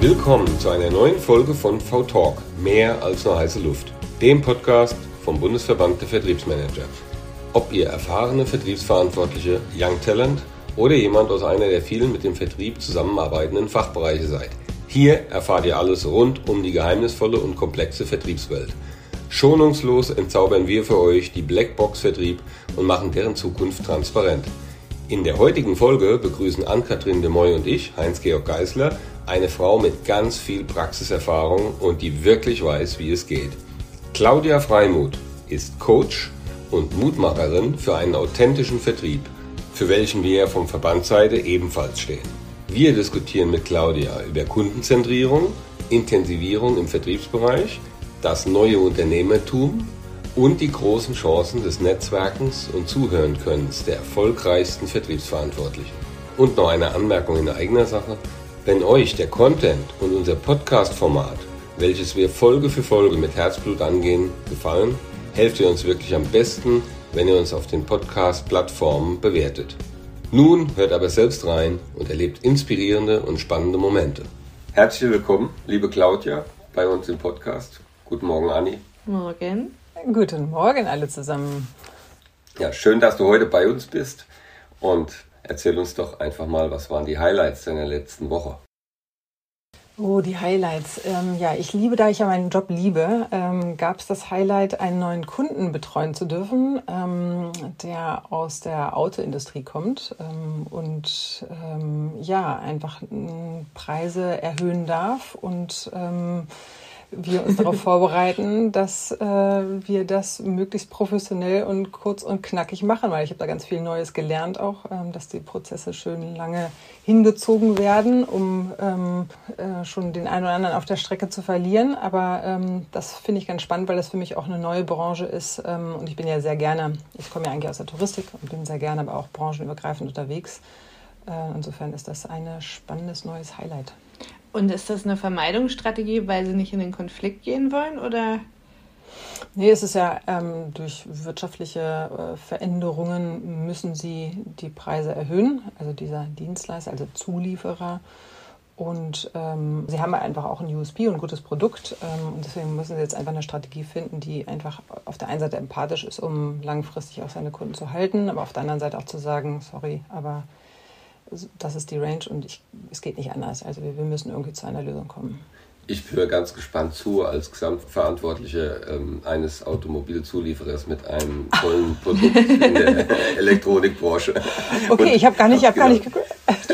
Willkommen zu einer neuen Folge von V-Talk, mehr als nur heiße Luft, dem Podcast vom Bundesverband der Vertriebsmanager. Ob ihr erfahrene Vertriebsverantwortliche, Young Talent oder jemand aus einer der vielen mit dem Vertrieb zusammenarbeitenden Fachbereiche seid. Hier erfahrt ihr alles rund um die geheimnisvolle und komplexe Vertriebswelt. Schonungslos entzaubern wir für euch die Blackbox-Vertrieb und machen deren Zukunft transparent. In der heutigen Folge begrüßen Ann-Kathrin de Moy und ich, Heinz-Georg Geisler, eine Frau mit ganz viel Praxiserfahrung und die wirklich weiß, wie es geht. Claudia Freimuth ist Coach und Mutmacherin für einen authentischen Vertrieb, für welchen wir vom Verbandsseite ebenfalls stehen. Wir diskutieren mit Claudia über Kundenzentrierung, Intensivierung im Vertriebsbereich, das neue Unternehmertum und die großen Chancen des Netzwerkens und Zuhörenkönnens der erfolgreichsten Vertriebsverantwortlichen. Und noch eine Anmerkung in eigener Sache. Wenn euch der Content und unser Podcast-Format, welches wir Folge für Folge mit Herzblut angehen, gefallen, helft ihr uns wirklich am besten, wenn ihr uns auf den Podcast-Plattformen bewertet. Nun hört aber selbst rein und erlebt inspirierende und spannende Momente. Herzlich willkommen, liebe Claudia, bei uns im Podcast. Guten Morgen, Anni. Morgen. Guten Morgen alle zusammen. Ja, schön, dass du heute bei uns bist und erzähl uns doch einfach mal, was waren die Highlights deiner letzten Woche? Oh, die Highlights. Ähm, ja, ich liebe, da ich ja meinen Job liebe, ähm, gab es das Highlight, einen neuen Kunden betreuen zu dürfen, ähm, der aus der Autoindustrie kommt ähm, und ähm, ja, einfach Preise erhöhen darf und ähm, wir uns darauf vorbereiten, dass äh, wir das möglichst professionell und kurz und knackig machen, weil ich habe da ganz viel Neues gelernt auch, ähm, dass die Prozesse schön lange hingezogen werden, um ähm, äh, schon den einen oder anderen auf der Strecke zu verlieren. Aber ähm, das finde ich ganz spannend, weil das für mich auch eine neue Branche ist ähm, und ich bin ja sehr gerne, ich komme ja eigentlich aus der Touristik und bin sehr gerne aber auch branchenübergreifend unterwegs. Äh, insofern ist das ein spannendes neues Highlight. Und ist das eine Vermeidungsstrategie, weil sie nicht in den Konflikt gehen wollen oder? Nee, es ist ja ähm, durch wirtschaftliche äh, Veränderungen müssen sie die Preise erhöhen, also dieser Dienstleister, also Zulieferer. Und ähm, sie haben einfach auch ein USP und ein gutes Produkt. Ähm, und deswegen müssen sie jetzt einfach eine Strategie finden, die einfach auf der einen Seite empathisch ist, um langfristig auch seine Kunden zu halten, aber auf der anderen Seite auch zu sagen, sorry, aber das ist die Range und ich, es geht nicht anders. Also wir, wir müssen irgendwie zu einer Lösung kommen. Ich höre ganz gespannt zu als Gesamtverantwortliche ähm, eines Automobilzulieferers mit einem tollen Produkt in der Elektronikbranche. Okay, Und ich habe gar nicht, ich habe gar nicht geguckt.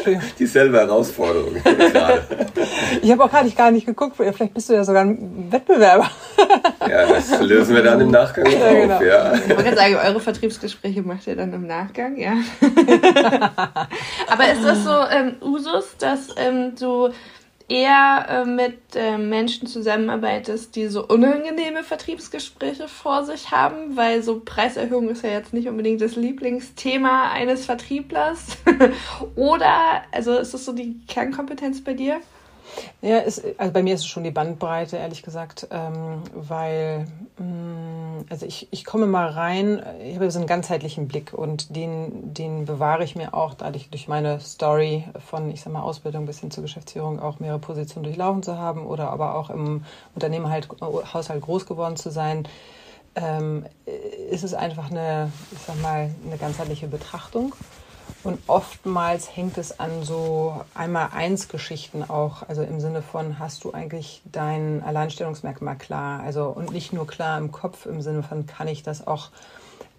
Dieselbe Herausforderung. Ich habe auch gar nicht, gar nicht geguckt. Vielleicht bist du ja sogar ein Wettbewerber. Ja, das lösen wir dann im Nachgang ja, auf. Genau. Ja. Ich wollte sagen, eure Vertriebsgespräche macht ihr dann im Nachgang, ja. Aber ist das so ähm, Usus, dass ähm, du eher äh, mit äh, Menschen zusammenarbeitest, die so unangenehme Vertriebsgespräche vor sich haben, weil so Preiserhöhung ist ja jetzt nicht unbedingt das Lieblingsthema eines Vertrieblers. Oder, also ist das so die Kernkompetenz bei dir? Ja, ist, also bei mir ist es schon die Bandbreite, ehrlich gesagt, ähm, weil mh, mm, also ich, ich komme mal rein, ich habe so einen ganzheitlichen Blick und den, den bewahre ich mir auch, dadurch durch meine Story von, ich sag mal, Ausbildung bis hin zur Geschäftsführung auch mehrere Positionen durchlaufen zu haben oder aber auch im Unternehmen halt, Haushalt groß geworden zu sein. Ähm, ist es einfach eine, ich sag mal, eine ganzheitliche Betrachtung. Und oftmals hängt es an so einmal eins Geschichten auch, also im Sinne von, hast du eigentlich dein Alleinstellungsmerkmal klar? Also und nicht nur klar im Kopf im Sinne von, kann ich das auch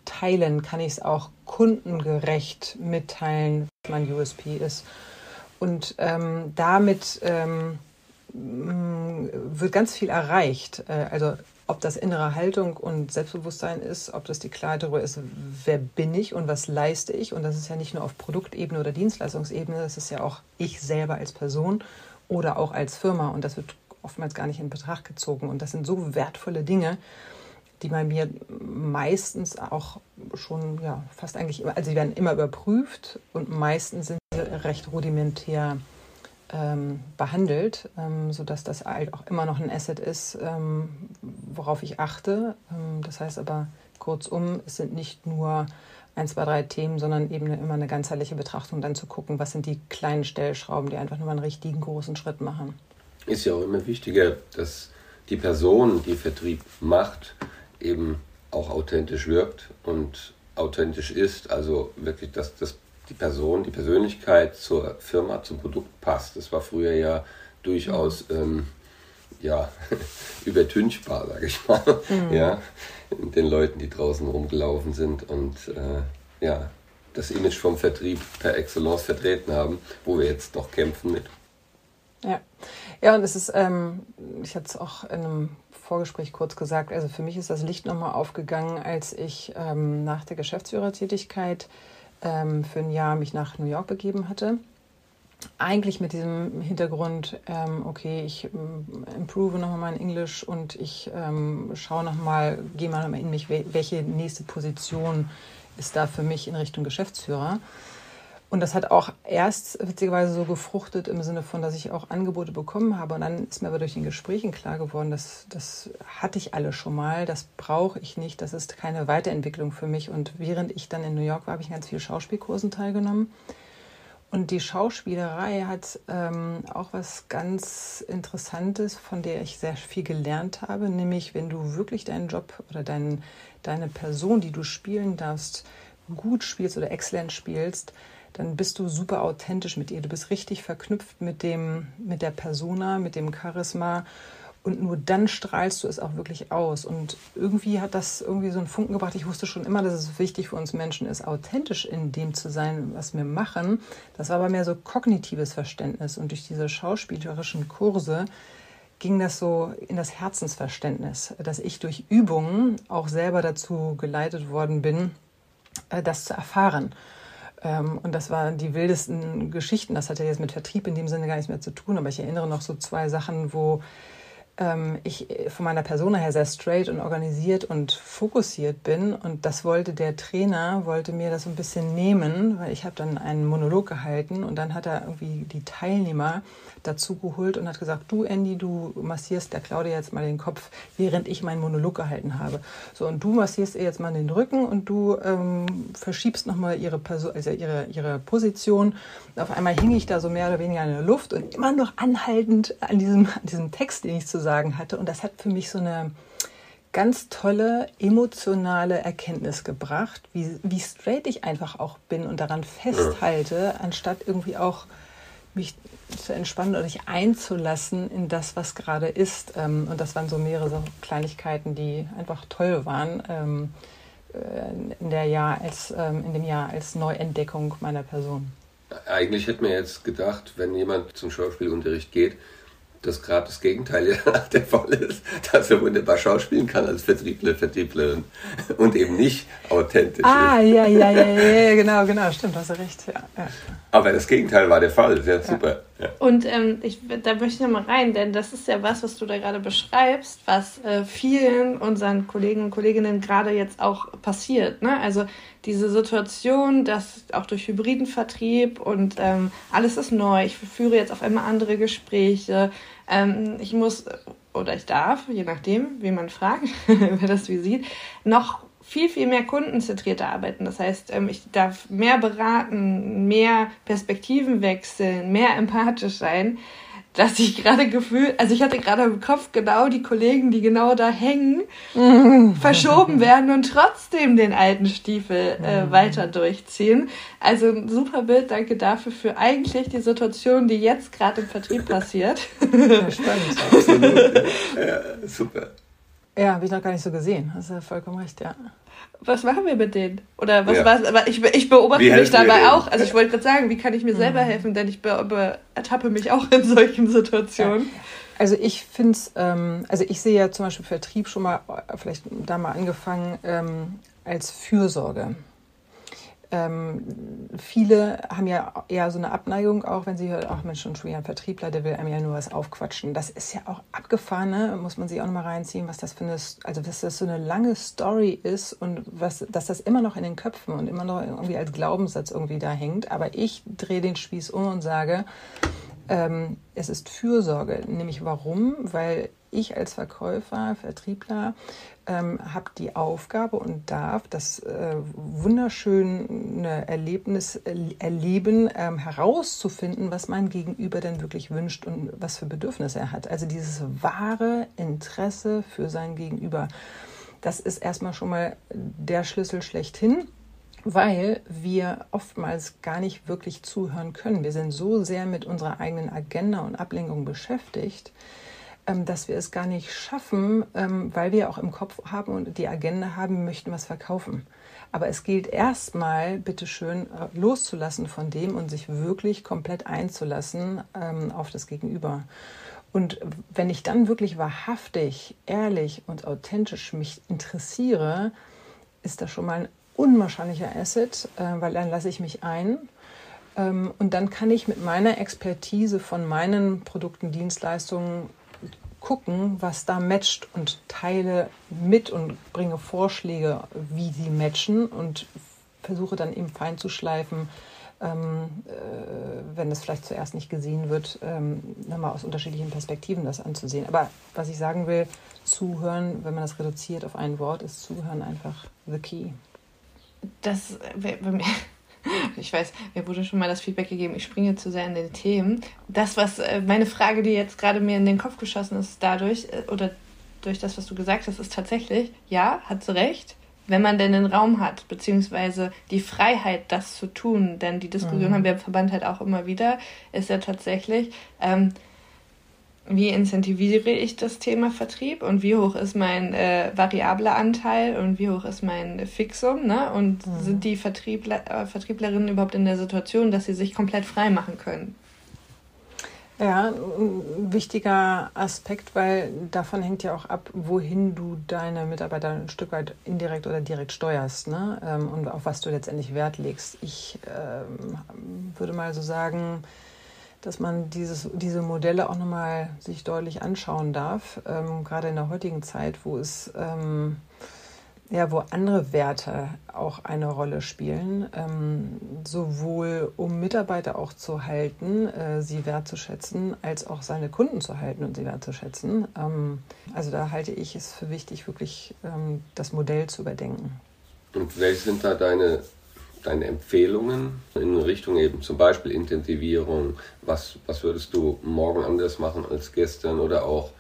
teilen, kann ich es auch kundengerecht mitteilen, was mein USP ist. Und ähm, damit ähm, wird ganz viel erreicht. Äh, also ob das innere Haltung und Selbstbewusstsein ist, ob das die Klarheit darüber ist, wer bin ich und was leiste ich. Und das ist ja nicht nur auf Produktebene oder Dienstleistungsebene, das ist ja auch ich selber als Person oder auch als Firma. Und das wird oftmals gar nicht in Betracht gezogen. Und das sind so wertvolle Dinge, die bei mir meistens auch schon, ja, fast eigentlich immer, also sie werden immer überprüft und meistens sind sie recht rudimentär ähm, behandelt, ähm, sodass das halt auch immer noch ein Asset ist, ähm, worauf ich achte. Ähm, das heißt aber kurzum, es sind nicht nur ein, zwei, drei Themen, sondern eben immer eine ganzheitliche Betrachtung, dann zu gucken, was sind die kleinen Stellschrauben, die einfach nur mal einen richtigen großen Schritt machen. ist ja auch immer wichtiger, dass die Person, die Vertrieb macht, eben auch authentisch wirkt und authentisch ist. Also wirklich, dass, dass die Person, die Persönlichkeit zur Firma, zum Produkt passt. Das war früher ja durchaus ähm, ja, übertünchbar, sage ich mal, mhm. ja, den Leuten, die draußen rumgelaufen sind und äh, ja, das Image vom Vertrieb per Excellence vertreten haben, wo wir jetzt noch kämpfen mit. Ja, ja und es ist, ähm, ich hatte es auch in einem Vorgespräch kurz gesagt, also für mich ist das Licht nochmal aufgegangen, als ich ähm, nach der Geschäftsführertätigkeit ähm, für ein Jahr mich nach New York begeben hatte eigentlich mit diesem Hintergrund, ähm, okay, ich ähm, improve nochmal mein Englisch und ich ähm, schaue nochmal, gehe mal in mich, welche nächste Position ist da für mich in Richtung Geschäftsführer. Und das hat auch erst witzigerweise so gefruchtet im Sinne von, dass ich auch Angebote bekommen habe. Und dann ist mir aber durch den Gesprächen klar geworden, dass das hatte ich alle schon mal, das brauche ich nicht, das ist keine Weiterentwicklung für mich. Und während ich dann in New York war, habe ich ganz viel Schauspielkursen teilgenommen und die Schauspielerei hat ähm, auch was ganz Interessantes, von der ich sehr viel gelernt habe, nämlich wenn du wirklich deinen Job oder dein, deine Person, die du spielen darfst, gut spielst oder exzellent spielst, dann bist du super authentisch mit ihr. Du bist richtig verknüpft mit dem, mit der Persona, mit dem Charisma und nur dann strahlst du es auch wirklich aus. Und irgendwie hat das irgendwie so einen Funken gebracht. Ich wusste schon immer, dass es wichtig für uns Menschen ist, authentisch in dem zu sein, was wir machen. Das war aber mehr so kognitives Verständnis. Und durch diese schauspielerischen Kurse ging das so in das Herzensverständnis, dass ich durch Übungen auch selber dazu geleitet worden bin, äh, das zu erfahren. Ähm, und das waren die wildesten Geschichten. Das hat ja jetzt mit Vertrieb in dem Sinne gar nichts mehr zu tun, aber ich erinnere noch so zwei Sachen, wo ich äh, von meiner Person her sehr straight und organisiert und fokussiert bin. Und das wollte der Trainer, wollte mir das so ein bisschen nehmen, weil ich habe dann einen Monolog gehalten und dann hat er irgendwie die Teilnehmer dazu geholt und hat gesagt, du Andy, du massierst der Claudia jetzt mal den Kopf, während ich meinen Monolog gehalten habe. So, und du massierst ihr jetzt mal den Rücken und du ähm, verschiebst nochmal ihre, also ihre, ihre Position. Auf einmal hing ich da so mehr oder weniger in der Luft und immer noch anhaltend an diesem, an diesem Text, den ich zu sagen hatte. Und das hat für mich so eine ganz tolle emotionale Erkenntnis gebracht, wie, wie straight ich einfach auch bin und daran festhalte, anstatt irgendwie auch mich zu entspannen oder sich einzulassen in das, was gerade ist. Ähm, und das waren so mehrere so Kleinigkeiten, die einfach toll waren ähm, äh, in, der Jahr als, ähm, in dem Jahr als Neuentdeckung meiner Person. Eigentlich hätte man jetzt gedacht, wenn jemand zum Schauspielunterricht geht, dass gerade das Gegenteil der Fall ist, dass er wunderbar schauspielen kann als Vertriebler, Vertrieblerin und eben nicht authentisch ah, ist. ja, ja, ja, ja, genau, genau, stimmt, hast du recht, ja. ja. Aber das Gegenteil war der Fall, sehr super. Ja. Und ähm, ich, da möchte ich nochmal rein, denn das ist ja was, was du da gerade beschreibst, was äh, vielen unseren Kollegen und Kolleginnen gerade jetzt auch passiert. Ne? Also diese Situation, dass auch durch hybriden Vertrieb und ähm, alles ist neu, ich führe jetzt auf einmal andere Gespräche, ähm, ich muss oder ich darf, je nachdem, wie man fragt, wer das wie sieht, noch viel, viel mehr kundenzentrierter arbeiten. Das heißt, ähm, ich darf mehr beraten, mehr Perspektiven wechseln, mehr empathisch sein, dass ich gerade gefühlt, also ich hatte gerade im Kopf genau die Kollegen, die genau da hängen, verschoben werden und trotzdem den alten Stiefel äh, mhm. weiter durchziehen. Also ein super Bild, danke dafür für eigentlich die Situation, die jetzt gerade im Vertrieb passiert. Ja, spannend. Absolut. Ja, super. Ja, habe ich noch gar nicht so gesehen. Hast du vollkommen recht, ja. Was machen wir mit denen? Oder was ja. war Aber ich, ich beobachte mich dabei auch. Also ich wollte gerade sagen, wie kann ich mir selber helfen? Denn ich be, be, ertappe mich auch in solchen Situationen. Ja. Also ich finde es, ähm, also ich sehe ja zum Beispiel Vertrieb schon mal, vielleicht da mal angefangen, ähm, als Fürsorge ähm, viele haben ja eher so eine Abneigung, auch wenn sie hören, ach Mensch, schon ein Vertriebler, der will einem ja nur was aufquatschen. Das ist ja auch abgefahren, ne? muss man sich auch nochmal reinziehen, was das für eine, also dass das so eine lange Story ist und was, dass das immer noch in den Köpfen und immer noch irgendwie als Glaubenssatz irgendwie da hängt. Aber ich drehe den Spieß um und sage, Ähm, es ist Fürsorge, nämlich warum? Weil ich als Verkäufer, Vertriebler ähm, habe die Aufgabe und darf das äh, wunderschöne Erlebnis äh, erleben, ähm, herauszufinden, was mein Gegenüber denn wirklich wünscht und was für Bedürfnisse er hat. Also dieses wahre Interesse für sein Gegenüber. Das ist erstmal schon mal der Schlüssel schlechthin weil wir oftmals gar nicht wirklich zuhören können. Wir sind so sehr mit unserer eigenen Agenda und Ablenkung beschäftigt, ähm, dass wir es gar nicht schaffen, ähm, weil wir auch im Kopf haben und die Agenda haben, möchten was verkaufen. Aber es gilt erstmal, bitteschön, äh, loszulassen von dem und sich wirklich komplett einzulassen ähm, auf das Gegenüber. Und wenn ich dann wirklich wahrhaftig, ehrlich und authentisch mich interessiere, ist das schon mal ein unwahrscheinlicher Asset, äh, weil dann lasse ich mich ein. Ähm, und dann kann ich mit meiner Expertise von meinen Produkten, Dienstleistungen gucken, was da matcht und teile mit und bringe Vorschläge, wie sie matchen und versuche dann eben fein zu schleifen, ähm, äh, wenn das vielleicht zuerst nicht gesehen wird, ähm, nochmal aus unterschiedlichen Perspektiven das anzusehen. Aber was ich sagen will, zuhören, wenn man das reduziert auf ein Wort, ist zuhören einfach the key das, ich weiß, mir wurde schon mal das Feedback gegeben, ich springe zu sehr in den Themen. Das, was äh, meine Frage, die jetzt gerade mir in den Kopf geschossen ist, dadurch äh, oder durch das, was du gesagt hast, ist tatsächlich, ja, hat sie recht, wenn man denn den Raum hat, beziehungsweise die Freiheit, das zu tun, denn die Diskussion mhm. haben wir im Verband halt auch immer wieder, ist ja tatsächlich, ähm, wie incentiviere ich das Thema Vertrieb und wie hoch ist mein äh, variabler Anteil und wie hoch ist mein Fixum, ne? Und mhm. sind die Vertriebler, äh, Vertrieblerinnen überhaupt in der Situation, dass sie sich komplett frei machen können? Ja, ein wichtiger Aspekt, weil davon hängt ja auch ab, wohin du deine Mitarbeiter ein Stück weit indirekt oder direkt steuerst ne? Ähm, und auf was du letztendlich Wert legst. Ich ähm, würde mal so sagen, dass man dieses, diese Modelle auch nochmal sich deutlich anschauen darf, ähm, gerade in der heutigen Zeit, wo es ähm, ja, wo andere Werte auch eine Rolle spielen, ähm, sowohl um Mitarbeiter auch zu halten, äh, sie wertzuschätzen, als auch seine Kunden zu halten und sie wertzuschätzen. Ähm, also da halte ich es für wichtig, wirklich ähm, das Modell zu überdenken. Und welche sind da deine deine Empfehlungen in Richtung eben zum Beispiel Intensivierung? Was, was würdest du morgen anders machen als gestern oder auch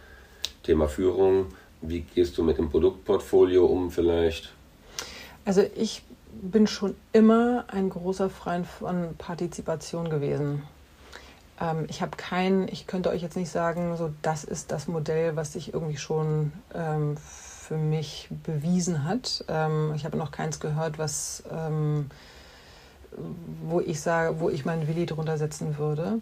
Thema Führung? Wie gehst du mit dem Produktportfolio um vielleicht? Also ich bin schon immer ein großer Freund von Partizipation gewesen. Ähm, ich habe kein, ich könnte euch jetzt nicht sagen, so das ist das Modell, was sich irgendwie schon ähm, für mich bewiesen hat. Ähm, ich habe noch keins gehört, was ähm, wo ich sage, wo ich meinen Willi drunter setzen würde.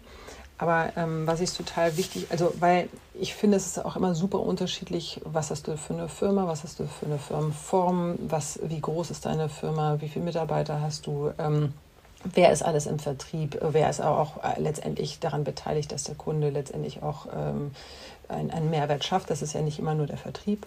Aber ähm, was ich total wichtig, also weil ich finde, es ist auch immer super unterschiedlich, was hast du für eine Firma, was hast du für eine Firmenform, was, wie groß ist deine Firma, wie viele Mitarbeiter hast du, ähm, wer ist alles im Vertrieb, wer ist auch letztendlich daran beteiligt, dass der Kunde letztendlich auch ähm, einen Mehrwert schafft. Das ist ja nicht immer nur der Vertrieb.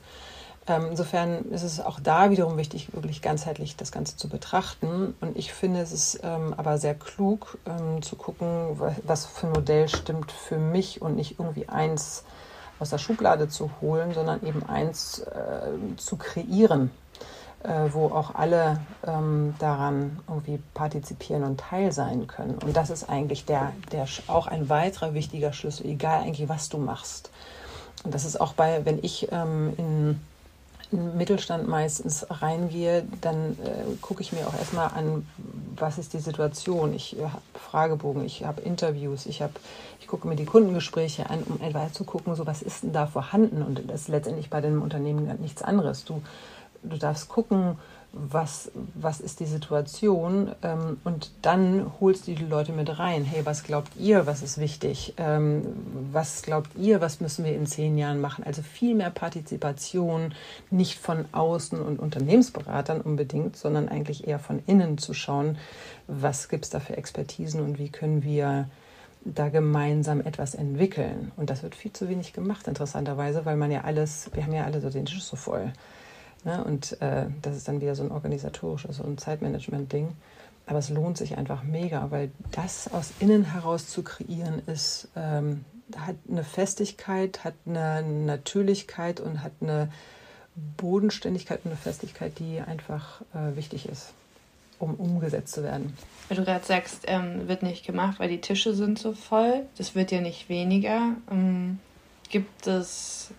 Ähm, insofern ist es auch da wiederum wichtig, wirklich ganzheitlich das Ganze zu betrachten. Und ich finde, es ist ähm, aber sehr klug ähm, zu gucken, was für ein Modell stimmt für mich und nicht irgendwie eins aus der Schublade zu holen, sondern eben eins äh, zu kreieren, äh, wo auch alle ähm, daran irgendwie partizipieren und Teil sein können. Und das ist eigentlich der, der auch ein weiterer wichtiger Schlüssel, egal eigentlich was du machst. Und das ist auch bei, wenn ich ähm, in Mittelstand meistens reingehe, dann äh, gucke ich mir auch erstmal an, was ist die Situation. Ich äh, habe Fragebogen, ich habe Interviews, ich, hab, ich gucke mir die Kundengespräche an, um etwa zu gucken, so was ist denn da vorhanden. Und das ist letztendlich bei dem Unternehmen nichts anderes. Du, du darfst gucken, was, was ist die Situation ähm, und dann holst du die Leute mit rein. Hey, was glaubt ihr, was ist wichtig? Ähm, was glaubt ihr, was müssen wir in zehn Jahren machen? Also viel mehr Partizipation, nicht von außen und Unternehmensberatern unbedingt, sondern eigentlich eher von innen zu schauen, was gibt es da für Expertisen und wie können wir da gemeinsam etwas entwickeln. Und das wird viel zu wenig gemacht, interessanterweise, weil man ja alles, wir haben ja alle so den Tisch so voll. Ne? Und äh, das ist dann wieder so ein organisatorisches, so ein Zeitmanagement-Ding. aber es lohnt sich einfach mega, weil das aus innen heraus zu kreieren ist, ähm, hat eine Festigkeit, hat eine Natürlichkeit und hat eine Bodenständigkeit und eine Festigkeit, die einfach äh, wichtig ist, um umgesetzt zu werden. Weil du gerade sagst, ähm, wird nicht gemacht, weil die Tische sind so voll. Das wird ja nicht weniger. Ähm, gibt, es,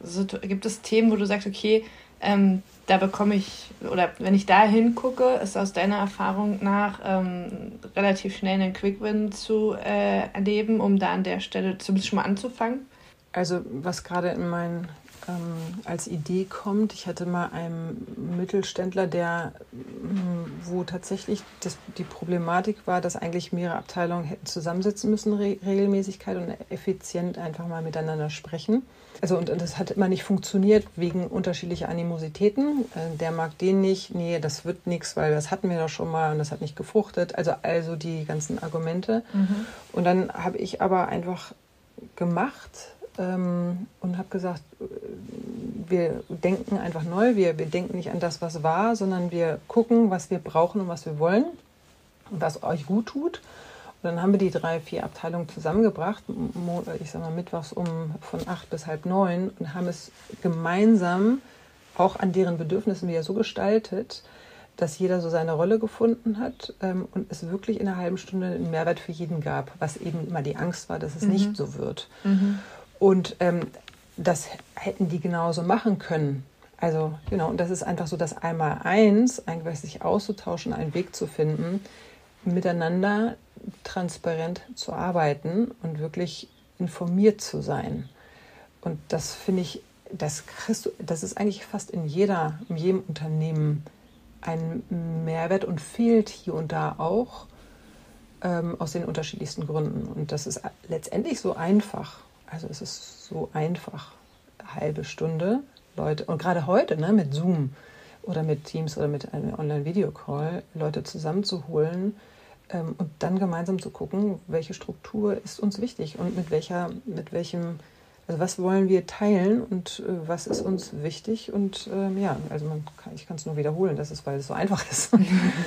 gibt es Themen, wo du sagst, okay, ähm, da bekomme ich, oder wenn ich da hingucke, ist aus deiner Erfahrung nach ähm, relativ schnell einen Quick-Win zu äh, erleben, um da an der Stelle zumindest schon mal anzufangen? Also was gerade in meinen ähm, als Idee kommt. Ich hatte mal einen Mittelständler, der, mm, wo tatsächlich das, die Problematik war, dass eigentlich mehrere Abteilungen hätten zusammensitzen müssen, Re Regelmäßigkeit und effizient einfach mal miteinander sprechen. Also und, und das hat immer nicht funktioniert wegen unterschiedlicher Animositäten. Äh, der mag den nicht, nee, das wird nichts, weil das hatten wir doch schon mal und das hat nicht gefruchtet. Also also die ganzen Argumente. Mhm. Und dann habe ich aber einfach gemacht, ähm, und habe gesagt, wir denken einfach neu, wir, wir denken nicht an das, was war, sondern wir gucken, was wir brauchen und was wir wollen und was euch gut tut. Und dann haben wir die drei, vier Abteilungen zusammengebracht, ich sag mal mittwochs um von acht bis halb neun und haben es gemeinsam auch an deren Bedürfnissen wieder so gestaltet, dass jeder so seine Rolle gefunden hat ähm, und es wirklich in einer halben Stunde einen Mehrwert für jeden gab, was eben immer die Angst war, dass es mhm. nicht so wird. Mhm. Und ähm, das hätten die genauso machen können. Also genau, und das ist einfach so das Einmal-Eins, eigentlich sich auszutauschen, einen Weg zu finden, miteinander transparent zu arbeiten und wirklich informiert zu sein. Und das finde ich, das, kriegst du, das ist eigentlich fast in jeder, in jedem Unternehmen ein Mehrwert und fehlt hier und da auch ähm, aus den unterschiedlichsten Gründen. Und das ist letztendlich so einfach. Also es ist so einfach, halbe Stunde. Leute, und gerade heute ne, mit Zoom oder mit Teams oder mit einem Online-Video-Call, Leute zusammenzuholen ähm, und dann gemeinsam zu gucken, welche Struktur ist uns wichtig und mit welcher, mit welchem also was wollen wir teilen und äh, was ist uns wichtig? Und ähm, ja, also man kann, ich kann es nur wiederholen, das ist, weil es so einfach ist.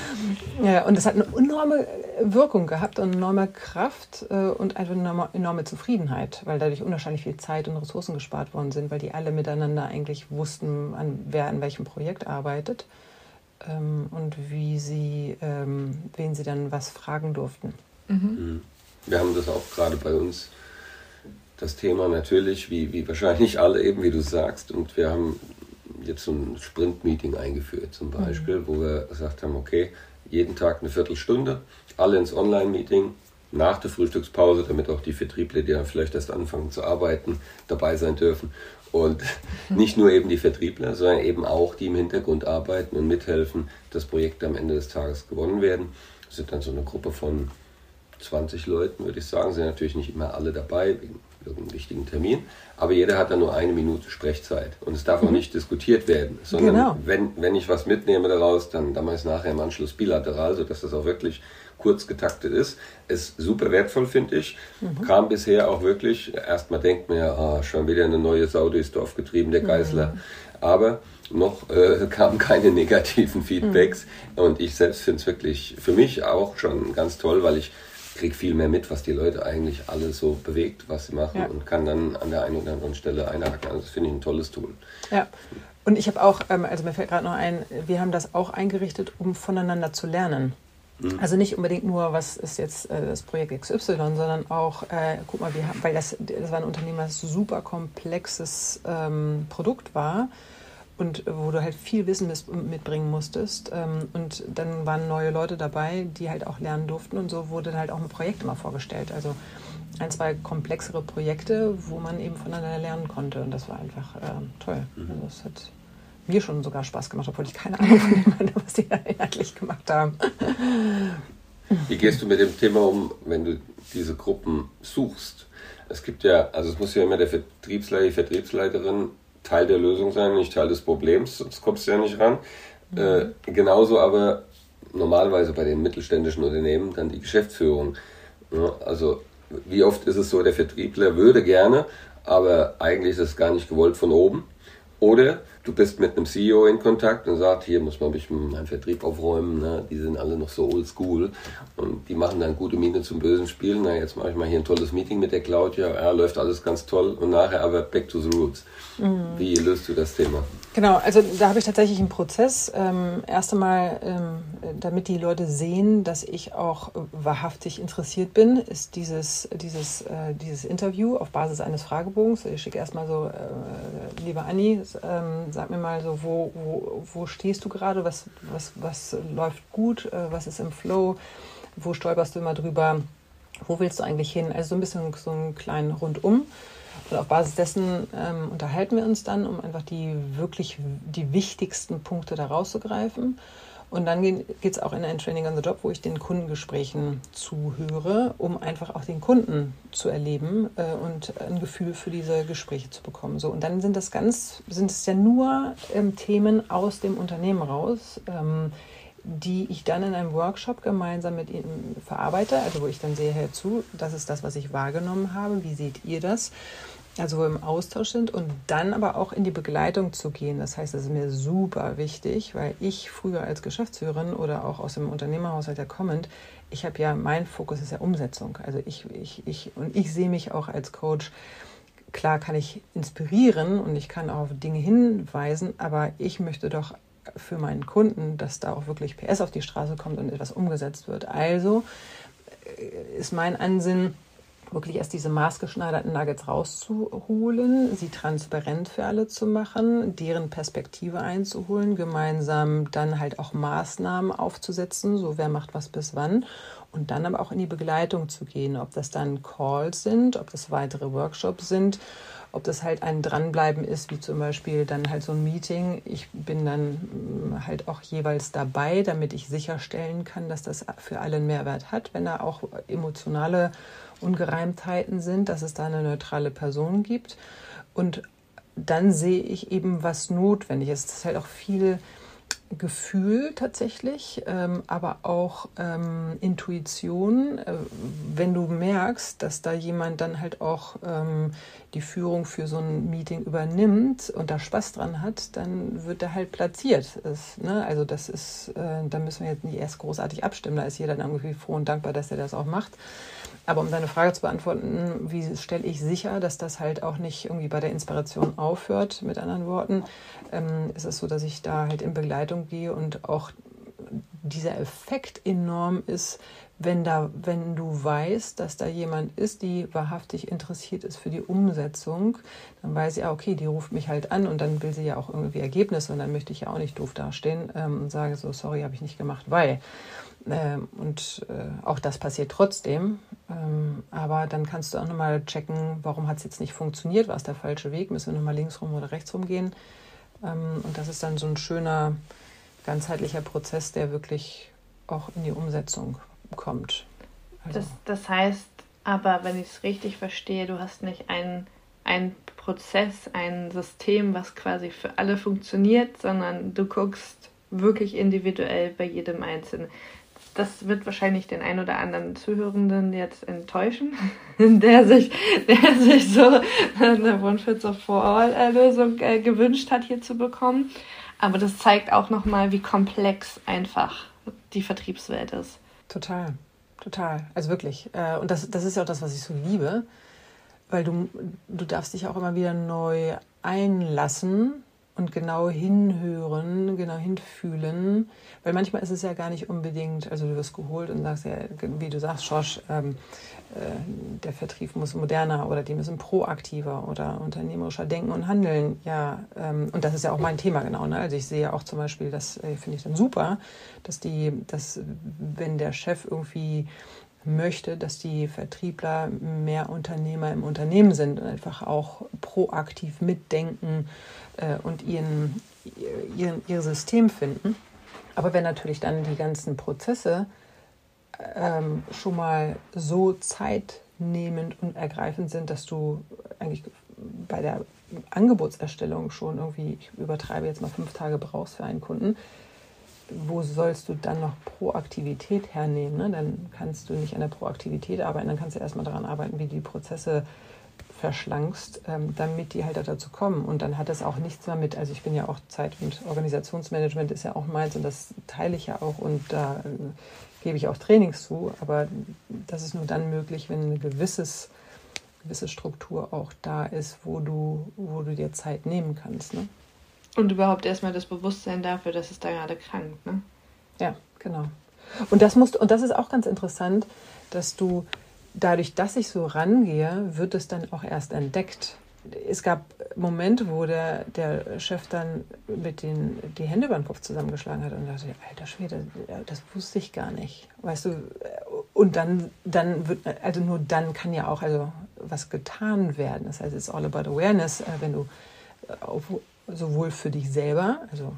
ja, und es hat eine enorme Wirkung gehabt und eine enorme Kraft äh, und einfach eine enorme, enorme Zufriedenheit, weil dadurch unwahrscheinlich viel Zeit und Ressourcen gespart worden sind, weil die alle miteinander eigentlich wussten, an, wer an welchem Projekt arbeitet ähm, und wie sie, ähm, wen sie dann was fragen durften. Mhm. mhm. Wir haben das auch gerade bei uns das Thema natürlich, wie, wie wahrscheinlich alle eben, wie du sagst. Und wir haben jetzt so ein Sprint-Meeting eingeführt zum Beispiel, mhm. wo wir gesagt haben, okay, jeden Tag eine Viertelstunde, alle ins Online-Meeting, nach der Frühstückspause, damit auch die Vertriebler, die dann vielleicht erst anfangen zu arbeiten, dabei sein dürfen. Und nicht nur eben die Vertriebler, sondern eben auch die im Hintergrund arbeiten und mithelfen, dass Projekte am Ende des Tages gewonnen werden. Das sind dann so eine Gruppe von 20 Leuten, würde ich sagen, sind natürlich nicht immer alle dabei, wegen irgendeinen wichtigen Termin. Aber jeder hat dann nur eine Minute Sprechzeit. Und es darf auch mhm. nicht diskutiert werden, sondern genau. wenn, wenn ich was mitnehme daraus, dann, dann mache ich es nachher im Anschluss bilateral, sodass das auch wirklich kurz getaktet ist. Ist super wertvoll, finde ich. Mhm. Kam bisher auch wirklich, erstmal denkt man ja, ah, schon wieder eine neue Sau durchs Dorf getrieben, der Geißler. Mhm. Aber noch äh, kamen keine negativen Feedbacks. Mhm. Und ich selbst finde es wirklich für mich auch schon ganz toll, weil ich kriege viel mehr mit, was die Leute eigentlich alle so bewegt, was sie machen ja. und kann dann an der einen oder anderen Stelle einhaken. Also das finde ich ein tolles Tool. Ja. Und ich habe auch, ähm, also mir fällt gerade noch ein, wir haben das auch eingerichtet, um voneinander zu lernen. Mhm. Also nicht unbedingt nur, was ist jetzt äh, das Projekt XY, sondern auch, äh, guck mal, wir haben, weil das, das war ein Unternehmen, das super komplexes ähm, Produkt war und wo du halt viel Wissen mitbringen musstest. Ähm, und dann waren neue Leute dabei, die halt auch lernen durften und so wurde halt auch ein Projekt immer vorgestellt. Also ein, zwei komplexere Projekte, wo man eben voneinander lernen konnte und das war einfach äh, toll. Mhm. Also es hat mir schon sogar Spaß gemacht, obwohl ich keine Ahnung von dem hatte, was die da inhaltlich gemacht haben. Wie gehst du mit dem Thema um, wenn du diese Gruppen suchst? Es gibt ja, also es muss ja immer der Vertriebsleiter, die Vertriebsleiterin Teil der Lösung sein, nicht Teil des Problems, sonst kommst du ja nicht ran. Mhm. Äh, genauso aber normalerweise bei den mittelständischen Unternehmen dann die Geschäftsführung. Ja, also wie oft ist es so, der Vertriebler würde gerne, aber eigentlich ist es gar nicht gewollt von oben. Oder du bist mit einem CEO in Kontakt und sagst, hier muss man ein bisschen meinen Vertrieb aufräumen, ne? die sind alle noch so oldschool und die machen dann gute Miene zum bösen Spiel. Na, jetzt mache ich mal hier ein tolles Meeting mit der Claudia, ja, läuft alles ganz toll und nachher aber back to the roots. Mhm. Wie löst du das Thema? Genau, also da habe ich tatsächlich einen Prozess. Ähm, erst einmal, ähm, damit die Leute sehen, dass ich auch wahrhaftig interessiert bin, ist dieses, dieses, äh, dieses Interview auf Basis eines Fragebogens. Ich schicke erstmal so, äh, liebe Anni, ähm, sag mir mal so, wo, wo, wo stehst du gerade, was, was, was läuft gut, äh, was ist im Flow, wo stolperst du immer drüber, wo willst du eigentlich hin? Also so ein bisschen so einen kleinen Rundum. Und auf Basis dessen ähm, unterhalten wir uns dann, um einfach die wirklich die wichtigsten Punkte da rauszugreifen. Und dann geht es auch in ein Training on the Job, wo ich den Kundengesprächen zuhöre, um einfach auch den Kunden zu erleben äh, und ein Gefühl für diese Gespräche zu bekommen. So, und dann sind das ganz, sind es ja nur ähm, Themen aus dem Unternehmen raus, ähm, die ich dann in einem Workshop gemeinsam mit ihnen verarbeite, also wo ich dann sehe, herzu, das ist das, was ich wahrgenommen habe, wie seht ihr das? Also wo wir im Austausch sind und dann aber auch in die Begleitung zu gehen. Das heißt, das ist mir super wichtig, weil ich früher als Geschäftsführerin oder auch aus dem Unternehmerhaushalt ja kommend, ich habe ja, mein Fokus ist ja Umsetzung. Also ich, ich, ich, und ich sehe mich auch als Coach, klar kann ich inspirieren und ich kann auch auf Dinge hinweisen, aber ich möchte doch für meinen Kunden, dass da auch wirklich PS auf die Straße kommt und etwas umgesetzt wird. Also äh, ist mein Ansinnen, wirklich erst diese maßgeschneiderten Nuggets rauszuholen, sie transparent für alle zu machen, deren Perspektive einzuholen, gemeinsam dann halt auch Maßnahmen aufzusetzen, so wer macht was bis wann und dann aber auch in die Begleitung zu gehen, ob das dann Calls sind, ob das weitere Workshops sind, ob das halt ein Dranbleiben ist, wie zum Beispiel dann halt so ein Meeting. Ich bin dann mm, halt auch jeweils dabei, damit ich sicherstellen kann, dass das für alle einen Mehrwert hat, wenn da auch emotionale Ungereimtheiten sind, dass es da eine neutrale Person gibt. Und dann sehe ich eben, was notwendig ist. Das ist halt auch viel Gefühl tatsächlich, ähm, aber auch ähm, Intuition. Äh, wenn du merkst, dass da jemand dann halt auch ähm, die Führung für so ein Meeting übernimmt und da Spaß dran hat, dann wird er halt platziert. Ist, ne? Also das ist, äh, da müssen wir jetzt nicht erst großartig abstimmen. Da ist jeder dann irgendwie froh und dankbar, dass er das auch macht. Aber um deine Frage zu beantworten, wie stelle ich sicher, dass das halt auch nicht irgendwie bei der Inspiration aufhört, mit anderen Worten, ähm, ist es so, dass ich da halt in Begleitung gehe und auch dieser Effekt enorm ist, wenn da, wenn du weißt, dass da jemand ist, die wahrhaftig interessiert ist für die Umsetzung, dann weiß ich, ah, okay, die ruft mich halt an und dann will sie ja auch irgendwie Ergebnisse und dann möchte ich ja auch nicht doof dastehen ähm, und sage so, sorry, habe ich nicht gemacht, weil. Ähm, und äh, auch das passiert trotzdem. Ähm, aber dann kannst du auch nochmal checken, warum hat es jetzt nicht funktioniert, war es der falsche Weg, müssen wir nochmal links rum oder rechts rum gehen. Ähm, und das ist dann so ein schöner, ganzheitlicher Prozess, der wirklich auch in die Umsetzung kommt. Also. Das, das heißt aber, wenn ich es richtig verstehe, du hast nicht einen, einen Prozess, ein System, was quasi für alle funktioniert, sondern du guckst wirklich individuell bei jedem Einzelnen das wird wahrscheinlich den ein oder anderen Zuhörenden jetzt enttäuschen, der sich, der sich so eine One-Fits-of-For-All-Lösung äh, gewünscht hat, hier zu bekommen. Aber das zeigt auch nochmal, wie komplex einfach die Vertriebswelt ist. Total, total. Also wirklich. Äh, und das, das ist ja auch das, was ich so liebe, weil du, du darfst dich auch immer wieder neu einlassen und genau hinhören, genau hinfühlen, weil manchmal ist es ja gar nicht unbedingt, also du wirst geholt und sagst ja, wie du sagst, Schorsch, ähm, äh, der Vertrieb muss moderner oder die müssen proaktiver oder unternehmerischer denken und handeln. Ja, ähm, und das ist ja auch mein Thema genau. Ne? Also ich sehe auch zum Beispiel, das äh, finde ich dann super, dass die, dass wenn der Chef irgendwie möchte, dass die Vertriebler mehr Unternehmer im Unternehmen sind und einfach auch proaktiv mitdenken äh, und ihren, ihren, ihr System finden. Aber wenn natürlich dann die ganzen Prozesse ähm, schon mal so zeitnehmend und ergreifend sind, dass du eigentlich bei der Angebotserstellung schon irgendwie, ich übertreibe jetzt mal fünf Tage brauchst für einen Kunden, wo sollst du dann noch Proaktivität hernehmen? Ne? Dann kannst du nicht an der Proaktivität arbeiten, dann kannst du erstmal daran arbeiten, wie die Prozesse verschlankst, ähm, damit die halt dazu kommen. Und dann hat das auch nichts mehr mit, also ich bin ja auch Zeit- und Organisationsmanagement ist ja auch meins und das teile ich ja auch und da äh, gebe ich auch Trainings zu, aber das ist nur dann möglich, wenn eine gewisses, gewisse Struktur auch da ist, wo du, wo du dir Zeit nehmen kannst. Ne? Und überhaupt erstmal das Bewusstsein dafür, dass es da gerade krankt. Ne? Ja, genau. Und das musst, und das ist auch ganz interessant, dass du dadurch, dass ich so rangehe, wird es dann auch erst entdeckt. Es gab Momente, wo der, der Chef dann mit den die Hände den Kopf zusammengeschlagen hat und dachte, alter Schwede, das wusste ich gar nicht. Weißt du, und dann, dann wird, also nur dann kann ja auch also was getan werden. Das heißt, it's all about awareness, äh, wenn du äh, sowohl für dich selber, also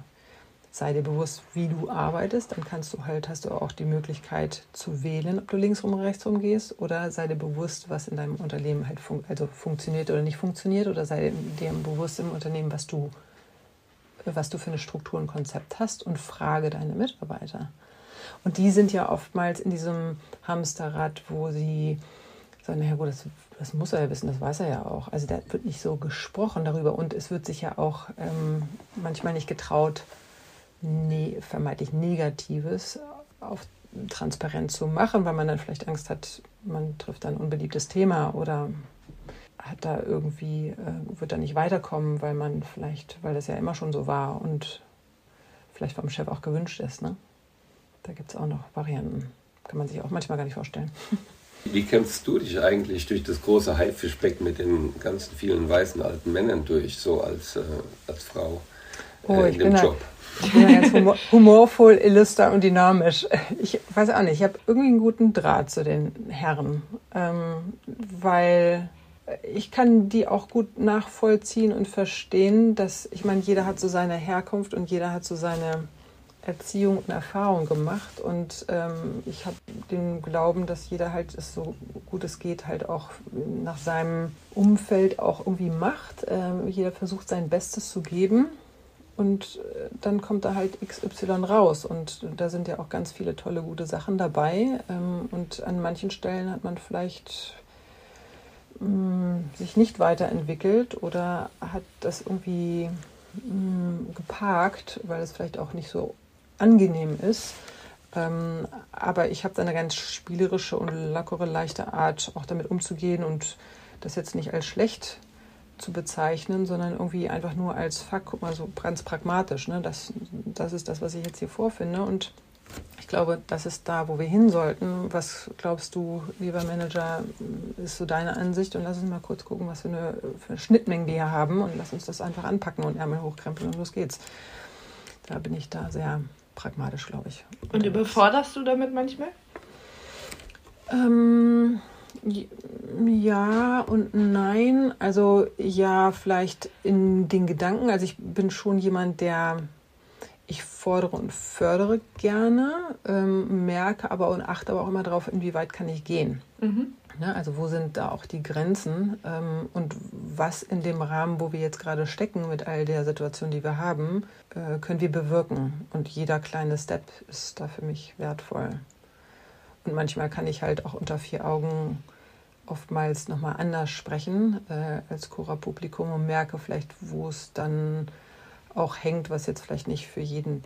sei dir bewusst, wie du arbeitest, dann kannst du halt, hast du auch die Möglichkeit zu wählen, ob du links rum oder rechts rum gehst, oder sei dir bewusst, was in deinem Unternehmen halt fun also funktioniert oder nicht funktioniert, oder sei dir bewusst im Unternehmen, was du, was du für eine Struktur und Konzept hast und frage deine Mitarbeiter. Und die sind ja oftmals in diesem Hamsterrad, wo sie sagen, naja gut, das, das muss er ja wissen, das weiß er ja auch. Also da wird nicht so gesprochen darüber und es wird sich ja auch ähm, manchmal nicht getraut, ne vermeintlich Negatives auf transparent zu machen, weil man dann vielleicht Angst hat, man trifft ein unbeliebtes Thema oder hat da irgendwie, äh, wird da nicht weiterkommen, weil man vielleicht, weil das ja immer schon so war und vielleicht vom Chef auch gewünscht ist. Ne? Da gibt es auch noch Varianten. Kann man sich auch manchmal gar nicht vorstellen. Wie kämpfst du dich eigentlich durch das große Haifischbeck mit den ganzen vielen weißen alten Männern durch, so als, äh, als Frau äh, oh, in dem Job? Da, ich bin ganz humorvoll, illuster und dynamisch. Ich weiß auch nicht, ich habe irgendwie einen guten Draht zu den Herren, ähm, weil ich kann die auch gut nachvollziehen und verstehen, dass, ich meine, jeder hat so seine Herkunft und jeder hat so seine Erziehung und Erfahrung gemacht und ähm, ich habe den Glauben, dass jeder halt es so gut es geht halt auch nach seinem Umfeld auch irgendwie macht. Ähm, jeder versucht sein Bestes zu geben und äh, dann kommt da halt XY raus. Und da sind ja auch ganz viele tolle, gute Sachen dabei. Ähm, und an manchen Stellen hat man vielleicht mm, sich nicht weiterentwickelt oder hat das irgendwie mm, geparkt, weil es vielleicht auch nicht so angenehm ist. Ähm, aber ich habe da eine ganz spielerische und lockere, leichte Art, auch damit umzugehen und das jetzt nicht als schlecht zu bezeichnen, sondern irgendwie einfach nur als Fakt, guck mal, so ganz pragmatisch. Ne? Das, das ist das, was ich jetzt hier vorfinde. Und ich glaube, das ist da, wo wir hin sollten. Was glaubst du, lieber Manager, ist so deine Ansicht? Und lass uns mal kurz gucken, was für eine, für eine Schnittmenge wir hier haben und lass uns das einfach anpacken und Ärmel hochkrempeln und los geht's. Da bin ich da sehr pragmatisch, glaube ich. Und überforderst du damit manchmal? Ähm, ja und nein. Also ja, vielleicht in den Gedanken. Also ich bin schon jemand, der ich fordere und fördere gerne, ähm, merke aber und achte aber auch immer darauf, inwieweit kann ich gehen. Mhm. Ja, ne, also wo sind da auch die Grenzen ähm, und was in dem Rahmen, wo wir jetzt gerade stecken mit all der Situation, die wir haben, äh, können wir bewirken. Und jeder kleine Step ist da für mich wertvoll. Und manchmal kann ich halt auch unter vier Augen oftmals nochmal anders sprechen äh, als Cora-Publikum und merke vielleicht, wo es dann auch hängt, was jetzt vielleicht nicht für jeden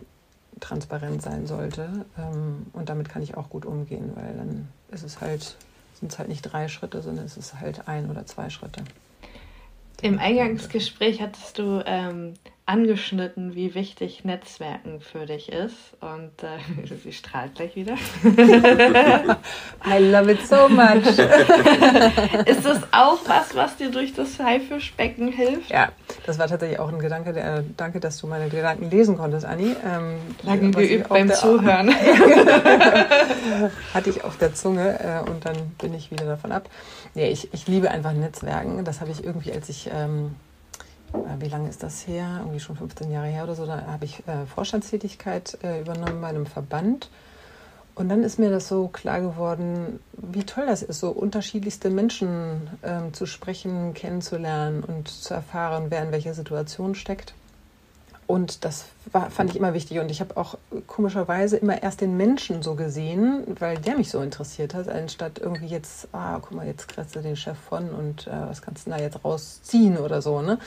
transparent sein sollte. Ähm, und damit kann ich auch gut umgehen, weil dann ist es halt, sind es halt nicht drei Schritte, sondern es ist halt ein oder zwei Schritte. Im Eingangsgespräch hattest du ähm, angeschnitten, wie wichtig Netzwerken für dich ist. Und äh, sie strahlt gleich wieder. I love it so much. ist das auch was, was dir durch das Haifischbecken hilft? Ja, das war tatsächlich auch ein Gedanke. Der, danke, dass du meine Gedanken lesen konntest, Anni. Ähm, Lange geübt beim Zuhören. Hatte ich auf der Zunge äh, und dann bin ich wieder davon ab. Nee, ich, ich liebe einfach Netzwerken. Das habe ich irgendwie, als ich... Ähm, äh, wie lange ist das her? Irgendwie schon 15 Jahre her oder so. Da habe ich äh, Vorstandstätigkeit äh, übernommen bei einem Verband. Und dann ist mir das so klar geworden, wie toll das ist, so unterschiedlichste Menschen ähm, zu sprechen, kennenzulernen und zu erfahren, wer in welcher Situation steckt. Und das war, fand ich immer wichtig. Und ich habe auch komischerweise immer erst den Menschen so gesehen, weil der mich so interessiert hat, anstatt irgendwie jetzt, ah, guck mal, jetzt kriegst du den Chef von und äh, was kannst du da jetzt rausziehen oder so. Ne?